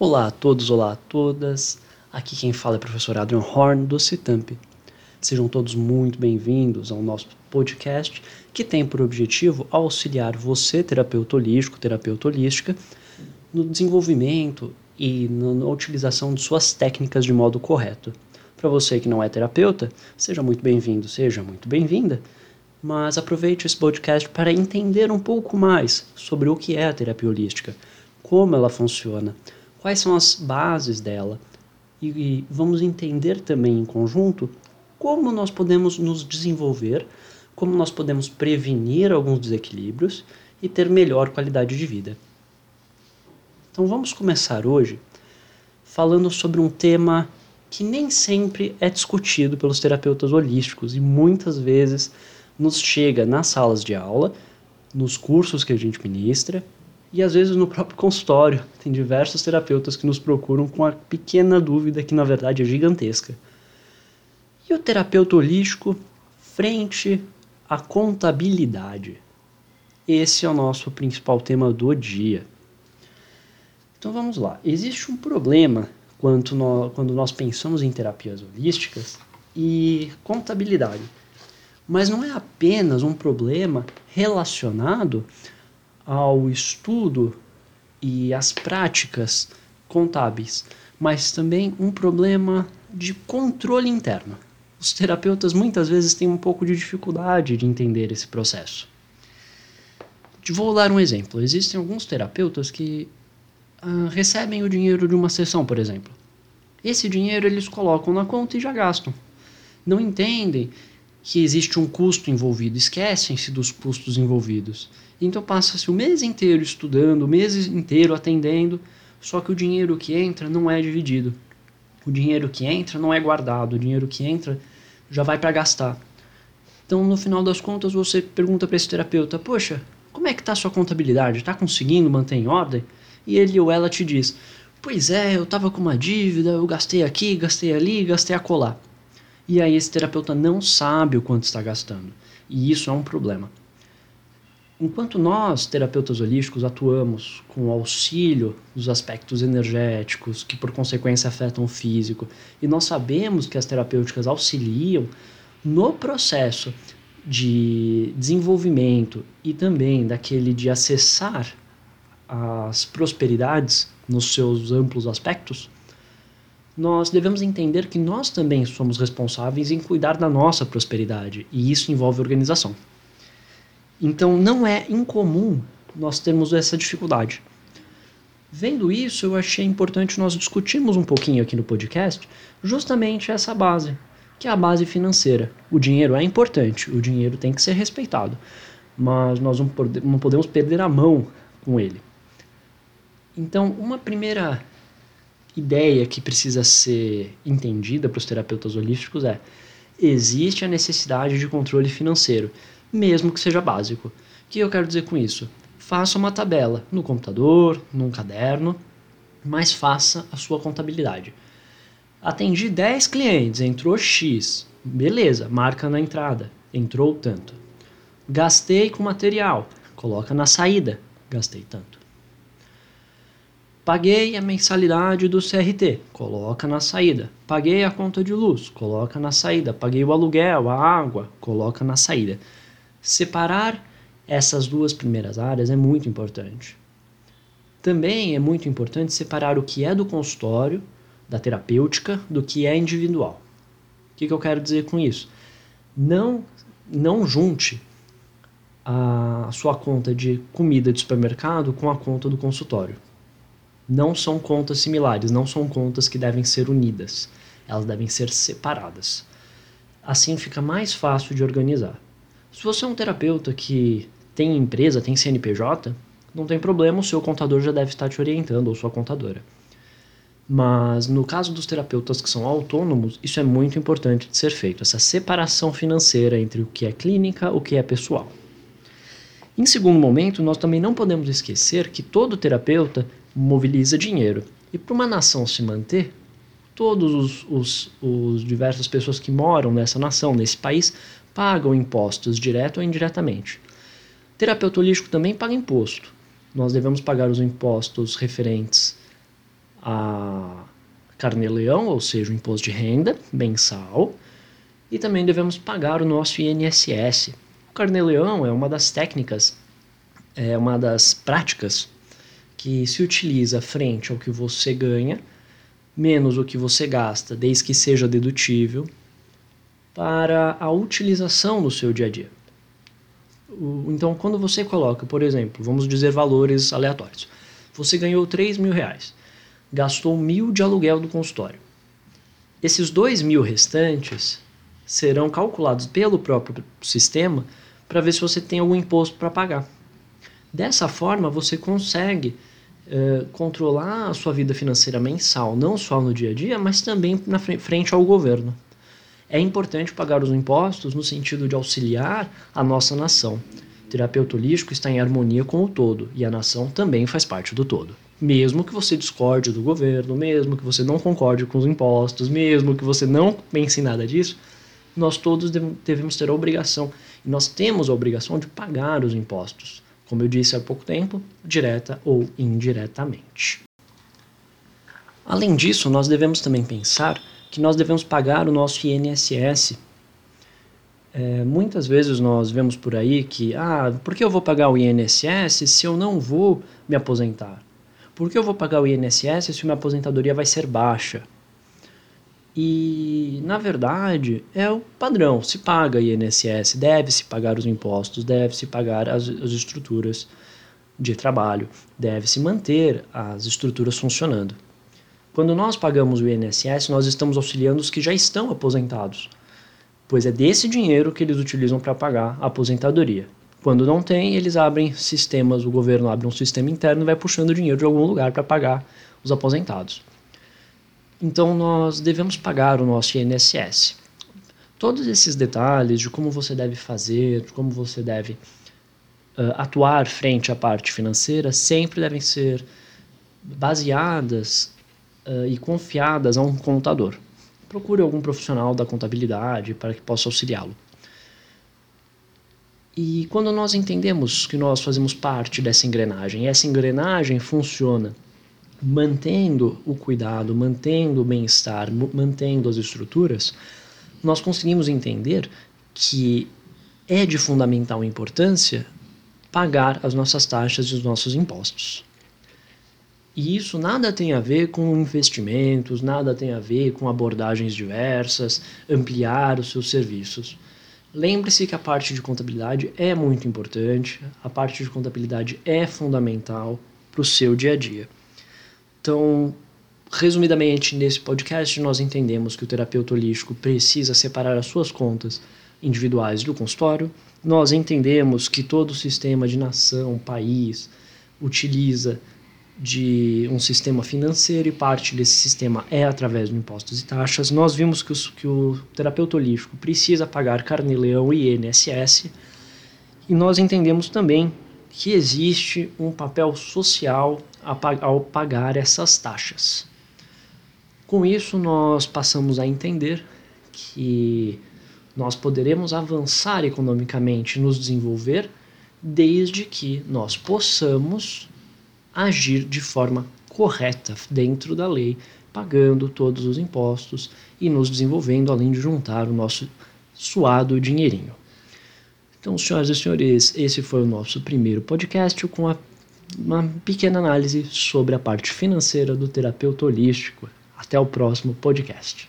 Olá a todos, olá a todas. Aqui quem fala é o professor Adrian Horn do Citamp. Sejam todos muito bem-vindos ao nosso podcast que tem por objetivo auxiliar você, terapeuta holístico, terapeuta holística, no desenvolvimento e na utilização de suas técnicas de modo correto. Para você que não é terapeuta, seja muito bem-vindo, seja muito bem-vinda, mas aproveite esse podcast para entender um pouco mais sobre o que é a terapia holística, como ela funciona, quais são as bases dela e, e vamos entender também em conjunto como nós podemos nos desenvolver, como nós podemos prevenir alguns desequilíbrios e ter melhor qualidade de vida. Então vamos começar hoje falando sobre um tema que nem sempre é discutido pelos terapeutas holísticos e muitas vezes nos chega nas salas de aula, nos cursos que a gente ministra e às vezes no próprio consultório. Tem diversos terapeutas que nos procuram com a pequena dúvida que na verdade é gigantesca. E o terapeuta holístico frente à contabilidade? Esse é o nosso principal tema do dia. Então vamos lá. Existe um problema quando nós, quando nós pensamos em terapias holísticas e contabilidade. Mas não é apenas um problema relacionado ao estudo e às práticas contábeis, mas também um problema de controle interno. Os terapeutas muitas vezes têm um pouco de dificuldade de entender esse processo. Vou dar um exemplo. Existem alguns terapeutas que ah, recebem o dinheiro de uma sessão, por exemplo. Esse dinheiro eles colocam na conta e já gastam. Não entendem que existe um custo envolvido, esquecem-se dos custos envolvidos. Então passa-se o mês inteiro estudando, o mês inteiro atendendo, só que o dinheiro que entra não é dividido. O dinheiro que entra não é guardado, o dinheiro que entra já vai para gastar. Então, no final das contas, você pergunta para esse terapeuta: "Poxa, como é que tá a sua contabilidade? Está conseguindo manter em ordem?" E ele ou ela te diz: "Pois é, eu estava com uma dívida, eu gastei aqui, gastei ali, gastei acolá." E aí esse terapeuta não sabe o quanto está gastando. E isso é um problema. Enquanto nós, terapeutas holísticos, atuamos com o auxílio dos aspectos energéticos, que por consequência afetam o físico, e nós sabemos que as terapêuticas auxiliam no processo de desenvolvimento e também daquele de acessar as prosperidades nos seus amplos aspectos, nós devemos entender que nós também somos responsáveis em cuidar da nossa prosperidade, e isso envolve organização. Então não é incomum nós termos essa dificuldade. Vendo isso, eu achei importante nós discutirmos um pouquinho aqui no podcast justamente essa base, que é a base financeira. O dinheiro é importante, o dinheiro tem que ser respeitado, mas nós não podemos perder a mão com ele. Então, uma primeira ideia que precisa ser entendida para os terapeutas holísticos é: existe a necessidade de controle financeiro mesmo que seja básico. O que eu quero dizer com isso? Faça uma tabela no computador, num caderno, mas faça a sua contabilidade. Atendi 10 clientes, entrou X. Beleza, marca na entrada, entrou tanto. Gastei com material, coloca na saída, gastei tanto. Paguei a mensalidade do CRT, coloca na saída. Paguei a conta de luz, coloca na saída. Paguei o aluguel, a água, coloca na saída. Separar essas duas primeiras áreas é muito importante. Também é muito importante separar o que é do consultório, da terapêutica, do que é individual. O que, que eu quero dizer com isso? Não, não junte a sua conta de comida de supermercado com a conta do consultório. Não são contas similares, não são contas que devem ser unidas. Elas devem ser separadas. Assim fica mais fácil de organizar. Se você é um terapeuta que tem empresa, tem CNPJ, não tem problema, o seu contador já deve estar te orientando, ou sua contadora. Mas no caso dos terapeutas que são autônomos, isso é muito importante de ser feito, essa separação financeira entre o que é clínica e o que é pessoal. Em segundo momento, nós também não podemos esquecer que todo terapeuta mobiliza dinheiro. E para uma nação se manter, todos os, os, os diversas pessoas que moram nessa nação, nesse país, pagam impostos, direto ou indiretamente. Terapeuta holístico também paga imposto. Nós devemos pagar os impostos referentes a carnê-leão, ou seja, o imposto de renda mensal, e também devemos pagar o nosso INSS. O carnê-leão é uma das técnicas, é uma das práticas que se utiliza frente ao que você ganha, menos o que você gasta, desde que seja dedutível, para a utilização no seu dia a dia. Então, quando você coloca, por exemplo, vamos dizer valores aleatórios, você ganhou 3 mil reais gastou mil de aluguel do consultório. Esses dois mil restantes serão calculados pelo próprio sistema para ver se você tem algum imposto para pagar. Dessa forma, você consegue uh, controlar a sua vida financeira mensal, não só no dia a dia, mas também na frente ao governo. É importante pagar os impostos no sentido de auxiliar a nossa nação. O terapeuta holístico está em harmonia com o todo e a nação também faz parte do todo mesmo que você discorde do governo, mesmo que você não concorde com os impostos, mesmo que você não pense em nada disso, nós todos devemos ter a obrigação, e nós temos a obrigação de pagar os impostos, como eu disse há pouco tempo, direta ou indiretamente. Além disso, nós devemos também pensar que nós devemos pagar o nosso INSS. É, muitas vezes nós vemos por aí que, ah, por que eu vou pagar o INSS se eu não vou me aposentar? Por que eu vou pagar o INSS se minha aposentadoria vai ser baixa? E, na verdade, é o padrão. Se paga INSS, deve-se pagar os impostos, deve-se pagar as, as estruturas de trabalho, deve-se manter as estruturas funcionando. Quando nós pagamos o INSS, nós estamos auxiliando os que já estão aposentados, pois é desse dinheiro que eles utilizam para pagar a aposentadoria. Quando não tem, eles abrem sistemas, o governo abre um sistema interno e vai puxando dinheiro de algum lugar para pagar os aposentados. Então nós devemos pagar o nosso INSS. Todos esses detalhes de como você deve fazer, de como você deve uh, atuar frente à parte financeira, sempre devem ser baseadas uh, e confiadas a um contador. Procure algum profissional da contabilidade para que possa auxiliá-lo. E quando nós entendemos que nós fazemos parte dessa engrenagem, e essa engrenagem funciona mantendo o cuidado, mantendo o bem-estar, mantendo as estruturas, nós conseguimos entender que é de fundamental importância pagar as nossas taxas e os nossos impostos. E isso nada tem a ver com investimentos, nada tem a ver com abordagens diversas, ampliar os seus serviços. Lembre-se que a parte de contabilidade é muito importante, a parte de contabilidade é fundamental para o seu dia a dia. Então, resumidamente, nesse podcast, nós entendemos que o terapeuta holístico precisa separar as suas contas individuais do consultório. Nós entendemos que todo sistema de nação, país, utiliza de um sistema financeiro e parte desse sistema é através de impostos e taxas. Nós vimos que, os, que o terapeuta holístico precisa pagar carne-leão e INSS e nós entendemos também que existe um papel social ao pagar essas taxas. Com isso, nós passamos a entender que nós poderemos avançar economicamente, nos desenvolver, desde que nós possamos agir de forma correta dentro da lei, pagando todos os impostos e nos desenvolvendo, além de juntar o nosso suado dinheirinho. Então, senhoras e senhores, esse foi o nosso primeiro podcast com a, uma pequena análise sobre a parte financeira do terapeuta holístico. Até o próximo podcast.